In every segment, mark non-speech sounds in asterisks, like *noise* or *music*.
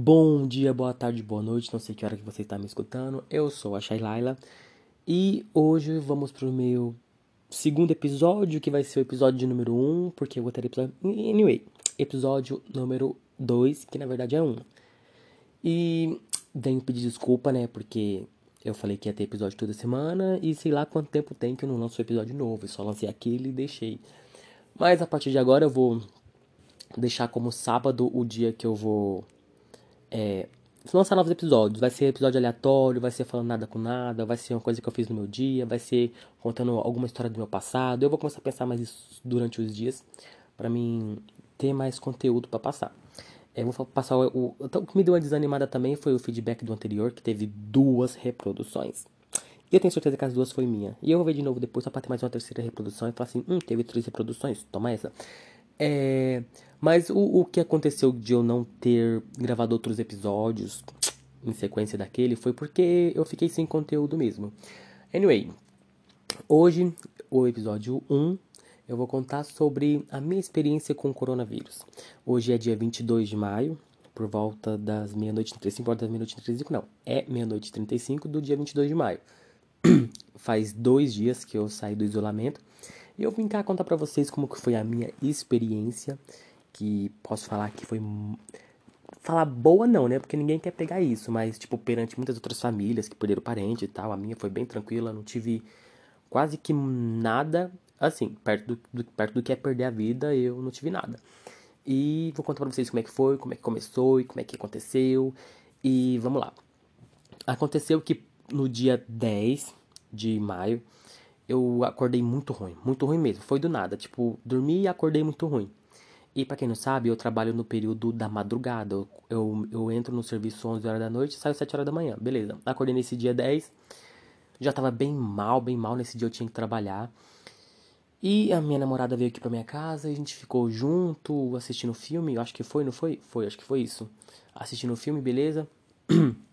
Bom dia, boa tarde, boa noite, não sei que hora que você está me escutando. Eu sou a Shailaila e hoje vamos pro meu segundo episódio, que vai ser o episódio número 1, um, porque eu vou ter episódio. Anyway, episódio número 2, que na verdade é 1. Um. E venho pedir desculpa, né, porque eu falei que ia ter episódio toda semana e sei lá quanto tempo tem que eu não lanço episódio novo. Eu só lancei aquele e deixei. Mas a partir de agora eu vou deixar como sábado o dia que eu vou é, lançar novos episódios. Vai ser episódio aleatório, vai ser falando nada com nada, vai ser uma coisa que eu fiz no meu dia, vai ser contando alguma história do meu passado. Eu vou começar a pensar mais isso durante os dias, para mim ter mais conteúdo para passar. É, eu vou passar o, o, o que me deu uma desanimada também foi o feedback do anterior, que teve duas reproduções. E eu tenho certeza que as duas foi minha. E eu vou ver de novo depois só pra ter mais uma terceira reprodução e falar assim, hum, teve três reproduções, toma essa. É, mas o, o que aconteceu de eu não ter gravado outros episódios em sequência daquele foi porque eu fiquei sem conteúdo mesmo. Anyway, hoje, o episódio 1, eu vou contar sobre a minha experiência com o coronavírus. Hoje é dia 22 de maio, por volta das meia-noite e 35, por volta das meia-noite e 35, não, é meia-noite e 35 do dia 22 de maio. *clears throat* Faz dois dias que eu saí do isolamento e eu vim cá contar pra vocês como que foi a minha experiência, que posso falar que foi falar boa não, né? Porque ninguém quer pegar isso, mas tipo perante muitas outras famílias que perderam parente e tal, a minha foi bem tranquila, não tive quase que nada, assim, perto do, do perto do que é perder a vida, eu não tive nada. E vou contar pra vocês como é que foi, como é que começou e como é que aconteceu. E vamos lá. Aconteceu que no dia 10 de maio, eu acordei muito ruim, muito ruim mesmo. Foi do nada, tipo, dormi e acordei muito ruim. E para quem não sabe, eu trabalho no período da madrugada. Eu, eu, entro no serviço 11 horas da noite saio 7 horas da manhã. Beleza. Acordei nesse dia 10. Já tava bem mal, bem mal. Nesse dia eu tinha que trabalhar. E a minha namorada veio aqui pra minha casa a gente ficou junto assistindo filme. Eu acho que foi, não foi? Foi, acho que foi isso. Assistindo filme, beleza. *clears throat*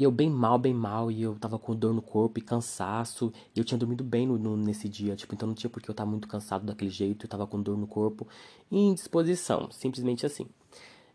E eu bem mal, bem mal, e eu tava com dor no corpo e cansaço. E eu tinha dormido bem no, no, nesse dia, tipo, então não tinha porque eu tava muito cansado daquele jeito, eu tava com dor no corpo e indisposição, simplesmente assim.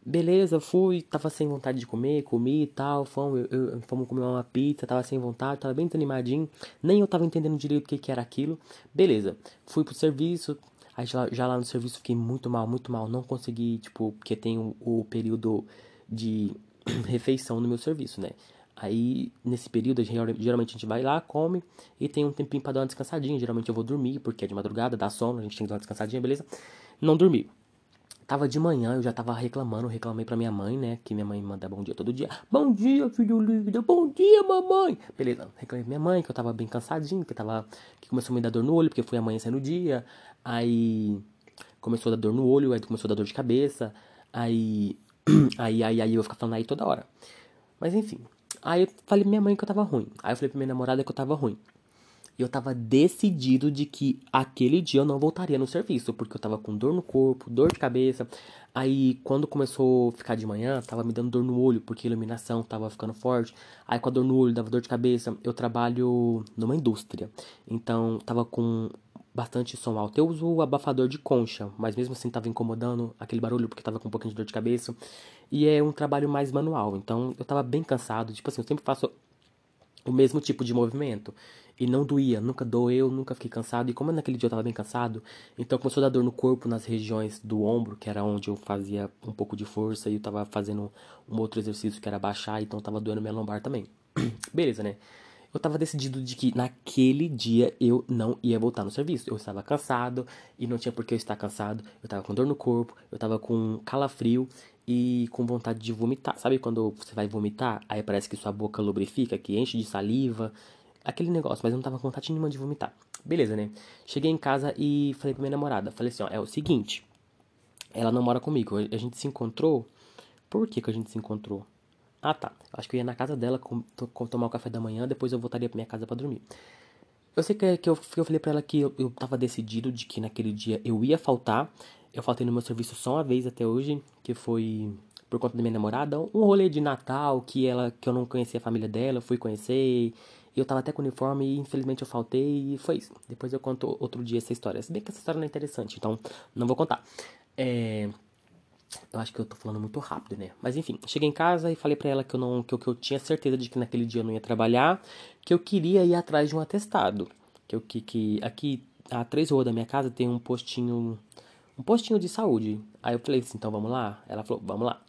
Beleza, fui, tava sem vontade de comer, comi e tal, fomos, eu, eu, fomos comer uma pizza, tava sem vontade, tava bem desanimadinho, nem eu tava entendendo direito o que, que era aquilo. Beleza, fui pro serviço, aí já, já lá no serviço fiquei muito mal, muito mal, não consegui, tipo, porque tem o, o período de *clears throat* refeição no meu serviço, né? Aí, nesse período, geralmente a gente vai lá, come e tem um tempinho pra dar uma descansadinha. Geralmente eu vou dormir, porque é de madrugada, dá sono, a gente tem que dar uma descansadinha, beleza? Não dormi. Tava de manhã, eu já tava reclamando, reclamei pra minha mãe, né? Que minha mãe manda bom dia todo dia. Bom dia, filho lindo, bom dia, mamãe. Beleza, reclamei pra minha mãe que eu tava bem cansadinho, que tava. que começou a me dar dor no olho, porque foi amanhã no dia. Aí começou a dar dor no olho, aí começou a dar dor de cabeça. Aí. *clears throat* Aí, aí, aí eu vou ficar falando aí toda hora. Mas enfim, Aí eu falei pra minha mãe que eu tava ruim. Aí eu falei pra minha namorada que eu tava ruim. E eu tava decidido de que aquele dia eu não voltaria no serviço, porque eu tava com dor no corpo, dor de cabeça. Aí quando começou a ficar de manhã, tava me dando dor no olho, porque a iluminação tava ficando forte. Aí com a dor no olho, dava dor de cabeça. Eu trabalho numa indústria. Então tava com bastante som alto. Eu uso o abafador de concha, mas mesmo assim tava incomodando aquele barulho porque tava com um pouquinho de dor de cabeça. E é um trabalho mais manual, então eu tava bem cansado. Tipo assim, eu sempre faço o mesmo tipo de movimento. E não doía, nunca doeu, nunca fiquei cansado. E como naquele dia eu tava bem cansado, então começou a dar dor no corpo, nas regiões do ombro, que era onde eu fazia um pouco de força. E eu tava fazendo um outro exercício que era baixar, então tava doendo minha lombar também. *clears throat* Beleza, né? Eu estava decidido de que naquele dia eu não ia voltar no serviço. Eu estava cansado e não tinha por que eu estar cansado. Eu estava com dor no corpo, eu estava com calafrio e com vontade de vomitar. Sabe quando você vai vomitar, aí parece que sua boca lubrifica, que enche de saliva, aquele negócio, mas eu não tava com vontade nenhuma de vomitar. Beleza, né? Cheguei em casa e falei pra minha namorada, falei assim, ó, é o seguinte, ela não mora comigo, a gente se encontrou. Por que que a gente se encontrou? Ah, tá. Acho que eu ia na casa dela com, com, tomar o café da manhã, depois eu voltaria pra minha casa para dormir. Eu sei que, que, eu, que eu falei pra ela que eu, eu tava decidido de que naquele dia eu ia faltar. Eu faltei no meu serviço só uma vez até hoje, que foi por conta da minha namorada, um rolê de Natal que ela que eu não conhecia a família dela, fui conhecer, eu tava até com uniforme e infelizmente eu faltei e foi isso. Depois eu conto outro dia essa história. Se bem que essa história não é interessante, então não vou contar. É... Eu acho que eu tô falando muito rápido, né? Mas enfim, cheguei em casa e falei para ela que eu não que eu, que eu tinha certeza de que naquele dia eu não ia trabalhar, que eu queria ir atrás de um atestado, que eu que, que aqui a três ruas da minha casa tem um postinho um postinho de saúde. Aí eu falei assim, então vamos lá? Ela falou, vamos lá.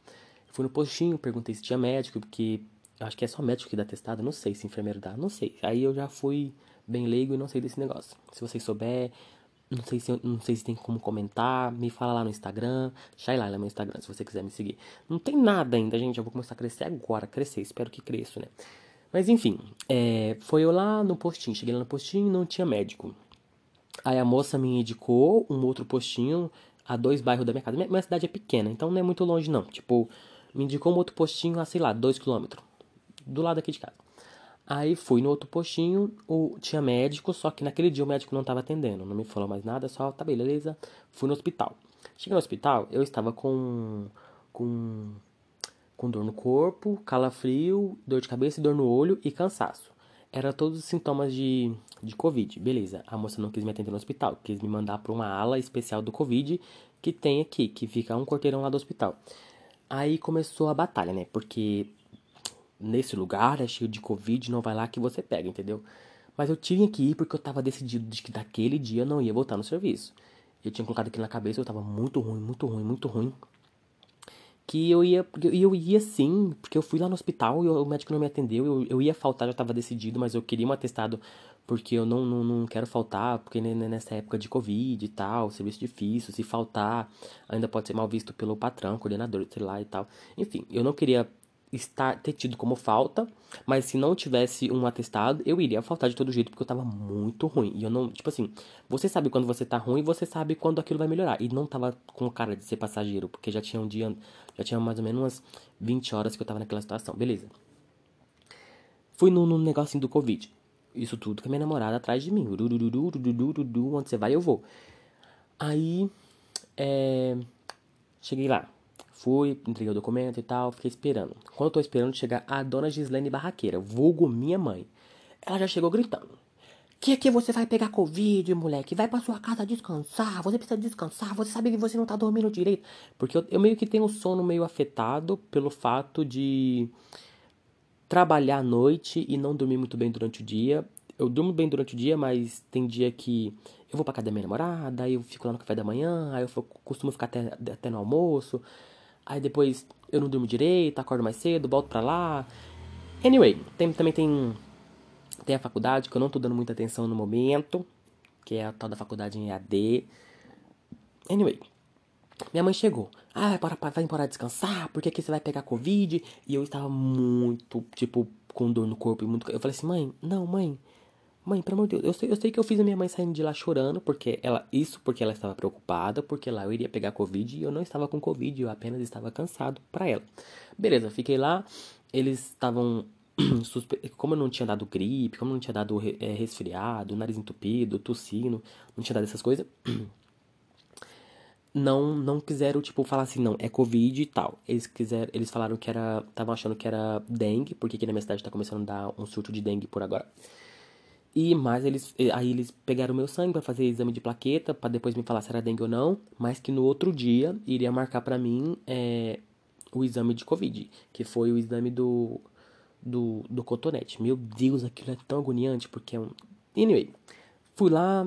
Fui no postinho, perguntei se tinha médico, porque eu acho que é só médico que dá atestado, não sei se enfermeiro dá, não sei. Aí eu já fui bem leigo e não sei desse negócio. Se vocês souber, não sei se, não sei se tem como comentar. Me fala lá no Instagram. Shailala é meu Instagram, se você quiser me seguir. Não tem nada ainda, gente. Eu vou começar a crescer agora. Crescer, espero que cresça, né? Mas enfim, é, foi eu lá no postinho. Cheguei lá no postinho não tinha médico. Aí a moça me indicou um outro postinho a dois bairros da minha casa. Minha, minha cidade é pequena, então não é muito longe, não. Tipo, me indicou um outro postinho a, sei lá, dois quilômetros. Do lado aqui de casa. Aí fui no outro postinho, o, tinha médico, só que naquele dia o médico não estava atendendo, não me falou mais nada, só tá beleza. Fui no hospital. Cheguei no hospital, eu estava com com com dor no corpo, calafrio, dor de cabeça, dor no olho e cansaço. Era todos os sintomas de, de Covid. Beleza, a moça não quis me atender no hospital, quis me mandar para uma ala especial do Covid que tem aqui, que fica um quarteirão lá do hospital. Aí começou a batalha, né? Porque nesse lugar, é cheio de Covid, não vai lá que você pega, entendeu? Mas eu tinha que ir porque eu tava decidido de que daquele dia eu não ia voltar no serviço. Eu tinha colocado aquilo na cabeça, eu tava muito ruim, muito ruim, muito ruim. Que eu ia, eu ia sim, porque eu fui lá no hospital e o médico não me atendeu, eu, eu ia faltar, já tava decidido, mas eu queria um atestado porque eu não, não, não quero faltar, porque nessa época de Covid e tal, serviço difícil, se faltar, ainda pode ser mal visto pelo patrão, coordenador, sei lá e tal. Enfim, eu não queria estar, ter tido como falta, mas se não tivesse um atestado, eu iria faltar de todo jeito, porque eu tava muito ruim. E eu não, tipo assim, você sabe quando você tá ruim, você sabe quando aquilo vai melhorar. E não tava com cara de ser passageiro, porque já tinha um dia, já tinha mais ou menos umas 20 horas que eu tava naquela situação. Beleza. Fui no, no negocinho do Covid. Isso tudo com a minha namorada atrás de mim. Onde você vai, eu vou. Aí, é, cheguei lá. Fui, entreguei o documento e tal, fiquei esperando. Quando eu tô esperando chegar a dona Gislene Barraqueira, vulgo minha mãe. Ela já chegou gritando. Que que você vai pegar Covid, moleque? Vai pra sua casa descansar. Você precisa descansar. Você sabe que você não tá dormindo direito. Porque eu, eu meio que tenho o sono meio afetado pelo fato de trabalhar à noite e não dormir muito bem durante o dia. Eu durmo bem durante o dia, mas tem dia que eu vou pra casa da minha namorada, aí eu fico lá no café da manhã, aí eu costumo ficar até, até no almoço. Aí depois eu não durmo direito, acordo mais cedo, volto pra lá. Anyway, tem, também tem, tem a faculdade que eu não tô dando muita atenção no momento, que é a tal da faculdade em EAD. Anyway, minha mãe chegou. Ah, vai embora, vai embora descansar, porque aqui você vai pegar Covid. E eu estava muito, tipo, com dor no corpo e muito. Eu falei assim, mãe, não, mãe, Mãe, pelo amor de Deus, eu sei, eu sei que eu fiz a minha mãe saindo de lá chorando, porque ela. Isso porque ela estava preocupada, porque lá eu iria pegar Covid e eu não estava com Covid, eu apenas estava cansado para ela. Beleza, fiquei lá, eles estavam. *clears throat* Como eu não tinha dado gripe, como eu não tinha dado é, resfriado, nariz entupido, tossindo, não tinha dado essas coisas. *clears throat* Não, não quiseram, tipo, falar assim, não, é Covid e tal. Eles quiseram, eles falaram que era. Estavam achando que era dengue, porque aqui na minha cidade tá começando a dar um surto de dengue por agora. E mais eles aí eles pegaram meu sangue para fazer exame de plaqueta, para depois me falar se era dengue ou não, mas que no outro dia iria marcar para mim é, o exame de covid, que foi o exame do do, do cotonete. Meu Deus, aquilo é tão agoniante porque é um Anyway, fui lá,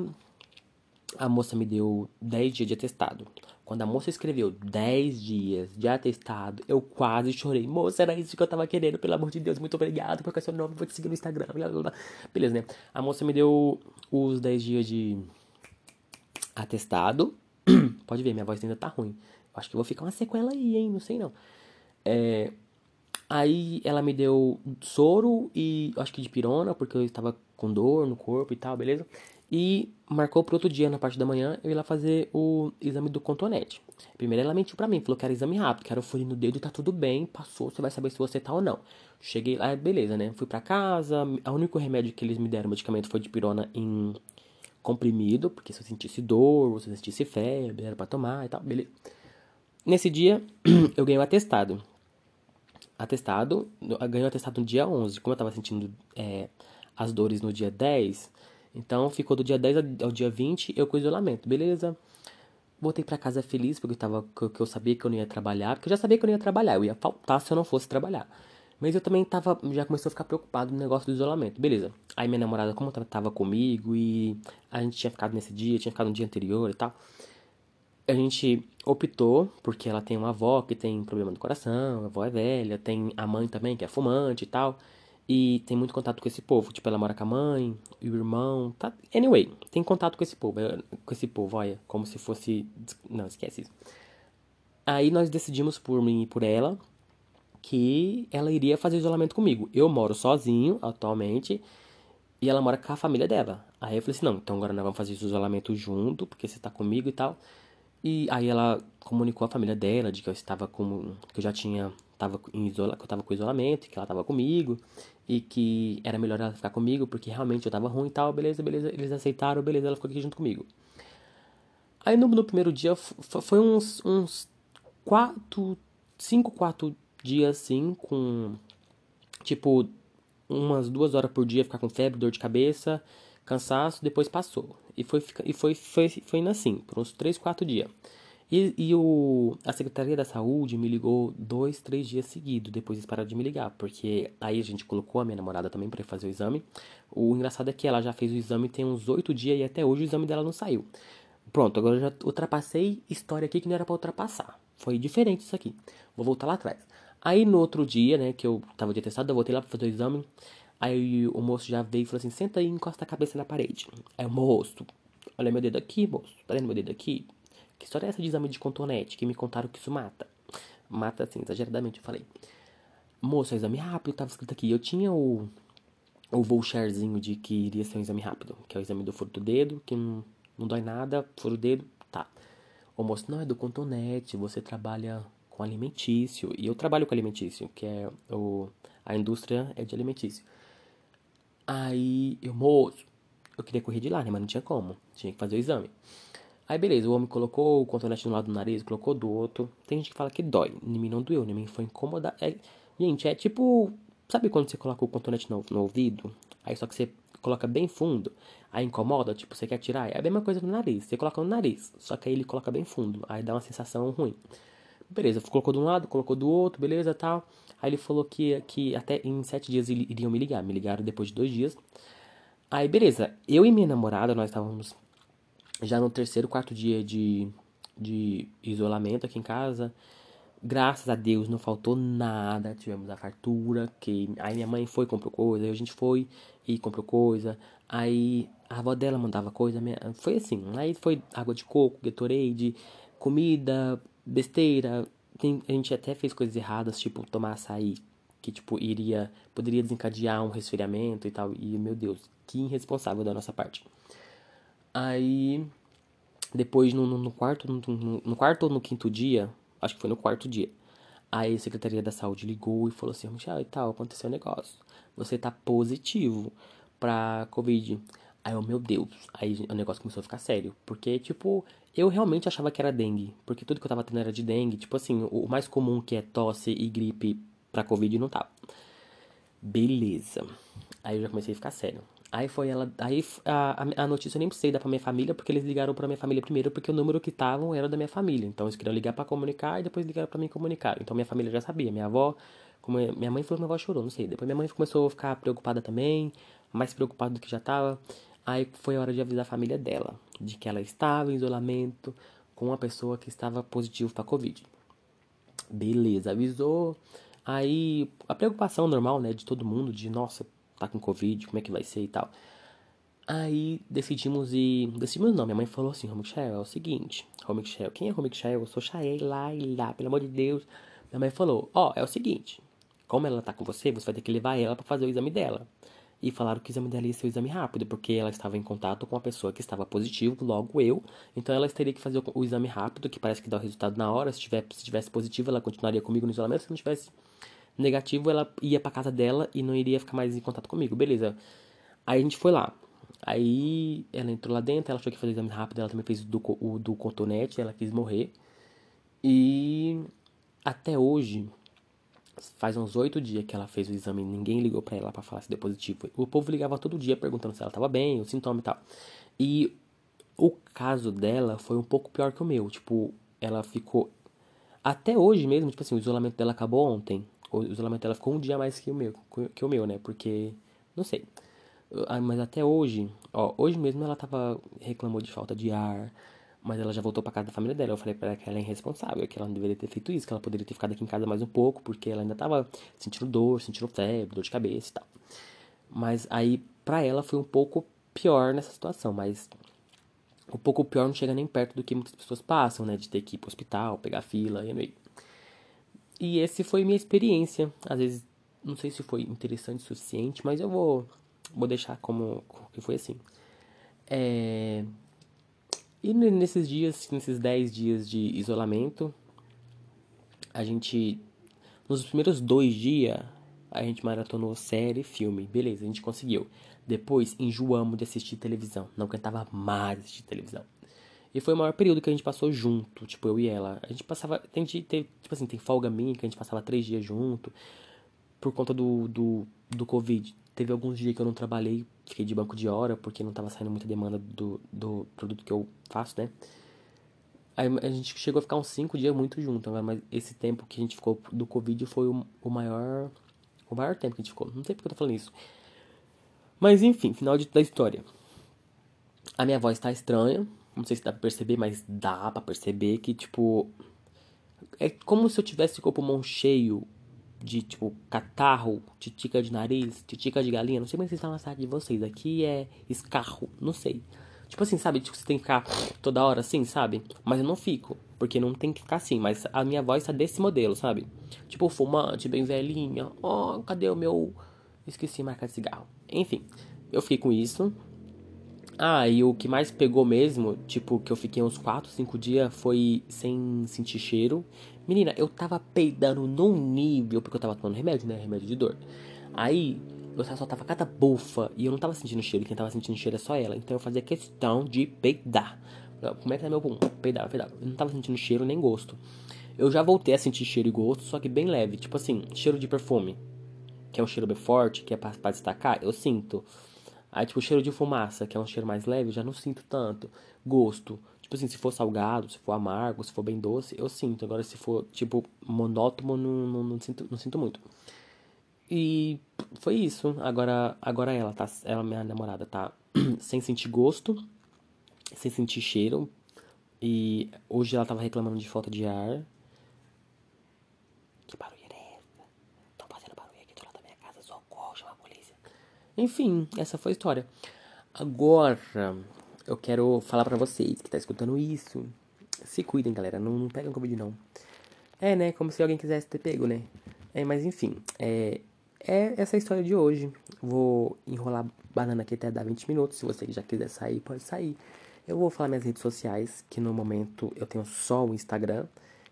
a moça me deu 10 dias de atestado. Quando a moça escreveu 10 dias de atestado, eu quase chorei. Moça, era isso que eu tava querendo, pelo amor de Deus, muito obrigado, porque é seu nome, vou te seguir no Instagram, blá, blá, blá. Beleza, né? A moça me deu os 10 dias de atestado. *clears throat* Pode ver, minha voz ainda tá ruim. Acho que vou ficar uma sequela aí, hein? Não sei não. É... Aí ela me deu soro e acho que de pirona, porque eu estava com dor no corpo e tal, beleza? E marcou para outro dia, na parte da manhã, eu ir lá fazer o exame do contonete. Primeiro ela mentiu para mim, falou que era exame rápido, que era o furinho no dedo e tá tudo bem, passou, você vai saber se você tá ou não. Cheguei lá, beleza, né? Fui para casa, o único remédio que eles me deram, medicamento, foi de pirona em comprimido, porque se eu sentisse dor, se eu sentisse febre, era pra tomar e tal, beleza. Nesse dia, *clears throat* eu ganhei o atestado. Atestado, ganhei o atestado no dia 11, como eu tava sentindo é, as dores no dia 10 então ficou do dia 10 ao dia 20 eu com isolamento, beleza? voltei para casa feliz, porque eu, tava, porque eu sabia que eu não ia trabalhar, porque eu já sabia que eu não ia trabalhar, eu ia faltar se eu não fosse trabalhar. Mas eu também tava, já comecei a ficar preocupado no negócio do isolamento. Beleza. Aí minha namorada, como tava comigo e a gente tinha ficado nesse dia, tinha ficado no dia anterior e tal. A gente optou, porque ela tem uma avó que tem problema do coração, a avó é velha, tem a mãe também que é fumante e tal. E tem muito contato com esse povo. Tipo, ela mora com a mãe, o irmão. Tá? Anyway, tem contato com esse povo. É, com esse povo, olha. Como se fosse. Não, esquece isso. Aí nós decidimos por mim e por ela que ela iria fazer isolamento comigo. Eu moro sozinho atualmente e ela mora com a família dela. Aí eu falei assim: não, então agora nós vamos fazer isolamento junto, porque você tá comigo e tal. E aí ela comunicou à família dela de que eu estava com. que eu já tinha. Tava em isola, que eu tava com isolamento, que ela tava comigo, e que era melhor ela ficar comigo, porque realmente eu tava ruim e tal, beleza, beleza. Eles aceitaram, beleza, ela ficou aqui junto comigo. Aí no, no primeiro dia foi uns, uns quatro, cinco, quatro dias assim, com tipo umas duas horas por dia ficar com febre, dor de cabeça, cansaço, depois passou. E foi, e foi, foi, foi indo assim, por uns 3, 4 dias. E, e o, a Secretaria da Saúde me ligou dois, três dias seguidos, depois eles pararam de me ligar, porque aí a gente colocou a minha namorada também para fazer o exame. O engraçado é que ela já fez o exame tem uns oito dias e até hoje o exame dela não saiu. Pronto, agora eu já ultrapassei história aqui que não era para ultrapassar. Foi diferente isso aqui. Vou voltar lá atrás. Aí no outro dia, né, que eu tava de atestado, eu voltei lá pra fazer o exame. Aí o moço já veio e falou assim: senta aí e encosta a cabeça na parede. Aí o moço, olha meu dedo aqui, moço, tá vendo meu dedo aqui? Que história é essa de exame de contonete? Que me contaram que isso mata. Mata assim, exageradamente, eu falei. Moço, é exame rápido, tava escrito aqui. Eu tinha o, o voucherzinho de que iria ser um exame rápido, que é o exame do furo do dedo, que não, não dói nada, furo o dedo, tá. O moço, não, é do contonete, você trabalha com alimentício. E eu trabalho com alimentício, que é o, a indústria é de alimentício. Aí eu, moço, eu queria correr de lá, né? Mas não tinha como. Tinha que fazer o exame. Aí beleza, o homem colocou o contonete de um lado do nariz, colocou do outro. Tem gente que fala que dói. Em mim não doeu, em mim foi incomodar. É, gente, é tipo. Sabe quando você coloca o contonete no, no ouvido? Aí só que você coloca bem fundo, aí incomoda, tipo, você quer tirar. É a mesma coisa no nariz. Você coloca no nariz, só que aí ele coloca bem fundo. Aí dá uma sensação ruim. Beleza, colocou de um lado, colocou do outro, beleza, tal. Aí ele falou que, que até em sete dias iriam me ligar. Me ligaram depois de dois dias. Aí, beleza, eu e minha namorada, nós estávamos já no terceiro, quarto dia de, de isolamento aqui em casa. Graças a Deus não faltou nada, tivemos a fartura, que aí minha mãe foi comprou coisa, aí a gente foi e comprou coisa, aí a avó dela mandava coisa, minha, foi assim, aí foi água de coco, Gatorade, comida, besteira. Tem, a gente até fez coisas erradas, tipo tomar açaí, que tipo iria, poderia desencadear um resfriamento e tal. E meu Deus, que irresponsável da nossa parte. Aí depois no, no quarto, no, no, quarto ou no quinto dia, acho que foi no quarto dia. Aí a Secretaria da Saúde ligou e falou assim, Michel, e tal, aconteceu um negócio. Você tá positivo pra Covid. Aí eu, meu Deus, aí o negócio começou a ficar sério. Porque, tipo, eu realmente achava que era dengue. Porque tudo que eu tava tendo era de dengue. Tipo assim, o mais comum que é tosse e gripe pra Covid não tava. Beleza. Aí eu já comecei a ficar sério. Aí foi ela. Aí a, a notícia eu nem precisei dar pra minha família, porque eles ligaram pra minha família primeiro, porque o número que estavam era da minha família. Então eles queriam ligar para comunicar e depois ligaram para mim comunicar. Então minha família já sabia. Minha avó, como minha mãe falou, minha avó chorou, não sei. Depois minha mãe começou a ficar preocupada também, mais preocupada do que já tava. Aí foi a hora de avisar a família dela de que ela estava em isolamento com uma pessoa que estava positivo para Covid. Beleza, avisou. Aí a preocupação normal, né, de todo mundo, de nossa, tá com Covid, como é que vai ser e tal. Aí decidimos ir. Decidimos não, minha mãe falou assim, Romichel, é o seguinte, Romichel, quem é Romichel? Eu sou Chael lá e lá, pelo amor de Deus. Minha mãe falou, ó, oh, é o seguinte, como ela tá com você, você vai ter que levar ela para fazer o exame dela e falaram que o exame dela ia ser o exame rápido, porque ela estava em contato com uma pessoa que estava positivo, logo eu. Então ela teria que fazer o exame rápido, que parece que dá o resultado na hora. Se, tiver, se tivesse positivo, ela continuaria comigo no isolamento. Se não tivesse negativo, ela ia para casa dela e não iria ficar mais em contato comigo. Beleza. Aí a gente foi lá. Aí ela entrou lá dentro, ela achou que fazer exame rápido, ela também fez o do, o do cotonete, ela quis morrer. E até hoje, Faz uns oito dias que ela fez o exame, ninguém ligou para ela para falar se deu positivo. O povo ligava todo dia perguntando se ela tava bem, o sintoma e tal. E o caso dela foi um pouco pior que o meu. Tipo, ela ficou. Até hoje mesmo, tipo assim, o isolamento dela acabou ontem. O isolamento dela ficou um dia mais que o meu, que o meu, né? Porque. Não sei. Ah, mas até hoje, ó, hoje mesmo ela tava. reclamou de falta de ar. Mas ela já voltou pra casa da família dela. Eu falei pra ela que ela é irresponsável, que ela não deveria ter feito isso, que ela poderia ter ficado aqui em casa mais um pouco, porque ela ainda tava sentindo dor, sentindo febre, dor de cabeça e tal. Mas aí, pra ela, foi um pouco pior nessa situação, mas um pouco pior não chega nem perto do que muitas pessoas passam, né? De ter que ir pro hospital, pegar fila e aí. E esse foi minha experiência. Às vezes, não sei se foi interessante o suficiente, mas eu vou, vou deixar como que foi assim. É... E nesses dias, nesses 10 dias de isolamento, a gente. Nos primeiros dois dias, a gente maratonou série, filme. Beleza, a gente conseguiu. Depois, enjoamos de assistir televisão. Não aguentava mais assistir televisão. E foi o maior período que a gente passou junto, tipo, eu e ela. A gente passava. Tem, tem, tipo assim, tem folga minha que a gente passava três dias junto. Por conta do, do, do Covid. Teve alguns dias que eu não trabalhei, fiquei de banco de hora, porque não tava saindo muita demanda do, do produto que eu faço, né? Aí a gente chegou a ficar uns cinco dias muito junto, mas esse tempo que a gente ficou do Covid foi o, o maior. O maior tempo que a gente ficou. Não sei porque eu tô falando isso. Mas enfim, final de, da história. A minha voz tá estranha. Não sei se dá pra perceber, mas dá pra perceber que, tipo. É como se eu tivesse com o pulmão cheio de, tipo, catarro, titica de nariz, titica de galinha. Não sei como é vocês estão na cidade de vocês. Aqui é escarro, não sei. Tipo assim, sabe? Tipo, você tem que ficar toda hora assim, sabe? Mas eu não fico, porque não tem que ficar assim. Mas a minha voz tá desse modelo, sabe? Tipo, fumante, bem velhinha. Oh, cadê o meu Esqueci marca de cigarro. Enfim, eu fiquei com isso. Ah, e o que mais pegou mesmo, tipo, que eu fiquei uns 4, 5 dias, foi sem sentir cheiro. Menina, eu tava peidando num nível, porque eu tava tomando remédio, né? Remédio de dor. Aí, eu só tava cada bufa e eu não tava sentindo cheiro. Quem tava sentindo cheiro é só ela. Então eu fazia questão de peidar. Como é que tá meu pum? Peidar, peidar. Eu não tava sentindo cheiro nem gosto. Eu já voltei a sentir cheiro e gosto, só que bem leve. Tipo assim, cheiro de perfume que é um cheiro bem forte, que é pra, pra destacar, eu sinto. Aí, tipo, cheiro de fumaça, que é um cheiro mais leve, eu já não sinto tanto. Gosto. Tipo assim, se for salgado, se for amargo, se for bem doce, eu sinto. Agora, se for, tipo, monótono, não, não, não, sinto, não sinto muito. E foi isso. Agora, agora ela tá, ela, minha namorada, tá *clears throat* sem sentir gosto, sem sentir cheiro. E hoje ela tava reclamando de falta de ar. Que barulho. Enfim, essa foi a história. Agora, eu quero falar para vocês que tá escutando isso. Se cuidem, galera. Não, não pegam Covid, não. É, né? Como se alguém quisesse ter pego, né? É, mas enfim. É, é essa a história de hoje. Vou enrolar banana aqui até dar 20 minutos. Se você já quiser sair, pode sair. Eu vou falar minhas redes sociais, que no momento eu tenho só o Instagram.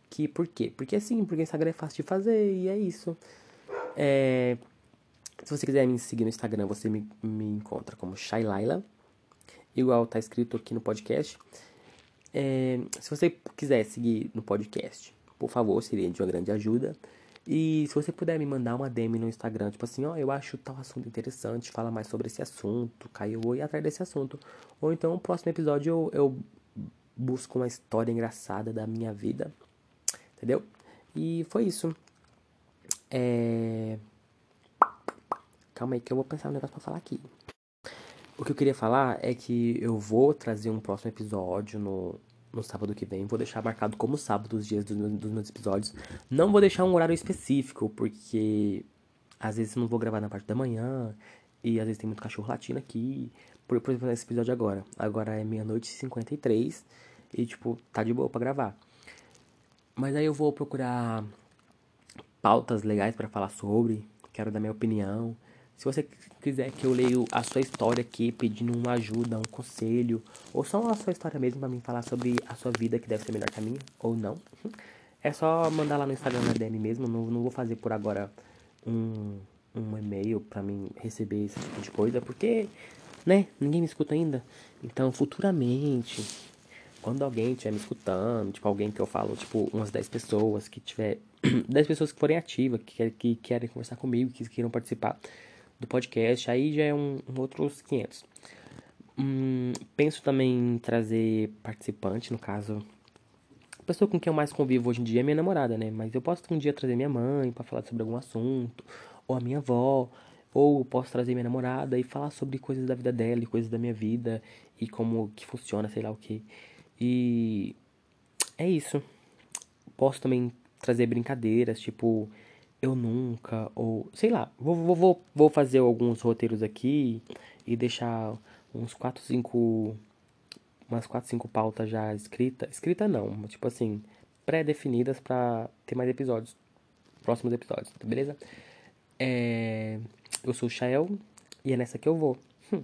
Que por quê? Porque assim, porque o Instagram é fácil de fazer e é isso. É, se você quiser me seguir no Instagram, você me, me encontra como Shailaila, igual tá escrito aqui no podcast. É, se você quiser seguir no podcast, por favor, seria de uma grande ajuda. E se você puder me mandar uma DM no Instagram, tipo assim, ó, eu acho tal assunto interessante, fala mais sobre esse assunto, caiu ir atrás desse assunto. Ou então, no próximo episódio, eu, eu busco uma história engraçada da minha vida, entendeu? E foi isso. É... Calma aí que eu vou pensar um negócio pra falar aqui. O que eu queria falar é que eu vou trazer um próximo episódio no, no sábado que vem. Vou deixar marcado como sábado os dias dos, dos meus episódios. Não vou deixar um horário específico, porque às vezes não vou gravar na parte da manhã. E às vezes tem muito cachorro latindo aqui. Por, por exemplo, nesse episódio agora. Agora é meia-noite e 53. E, tipo, tá de boa pra gravar. Mas aí eu vou procurar pautas legais para falar sobre. Quero dar minha opinião. Se você quiser que eu leio a sua história aqui, pedindo uma ajuda, um conselho, ou só a sua história mesmo para mim falar sobre a sua vida que deve ser melhor que a minha, ou não, *laughs* é só mandar lá no Instagram na DM mesmo. Não, não vou fazer por agora um, um e-mail para mim receber esse tipo de coisa, porque, né, ninguém me escuta ainda. Então, futuramente, quando alguém estiver me escutando, tipo, alguém que eu falo, tipo, umas 10 pessoas que tiver. *clears throat* 10 pessoas que forem ativas, que, que querem conversar comigo, que queiram participar do podcast, aí já é um, um outros 500. Hum, penso também em trazer participante, no caso. A pessoa com quem eu mais convivo hoje em dia é minha namorada, né? Mas eu posso um dia trazer minha mãe para falar sobre algum assunto, ou a minha avó, ou posso trazer minha namorada e falar sobre coisas da vida dela e coisas da minha vida e como que funciona, sei lá o que. E é isso. Posso também trazer brincadeiras, tipo eu nunca, ou sei lá, vou, vou, vou fazer alguns roteiros aqui e deixar uns 4, 5. Umas 4, 5 pautas já escritas. Escrita não, tipo assim, pré-definidas pra ter mais episódios. Próximos episódios, beleza? É, eu sou o Shael e é nessa que eu vou. Hum.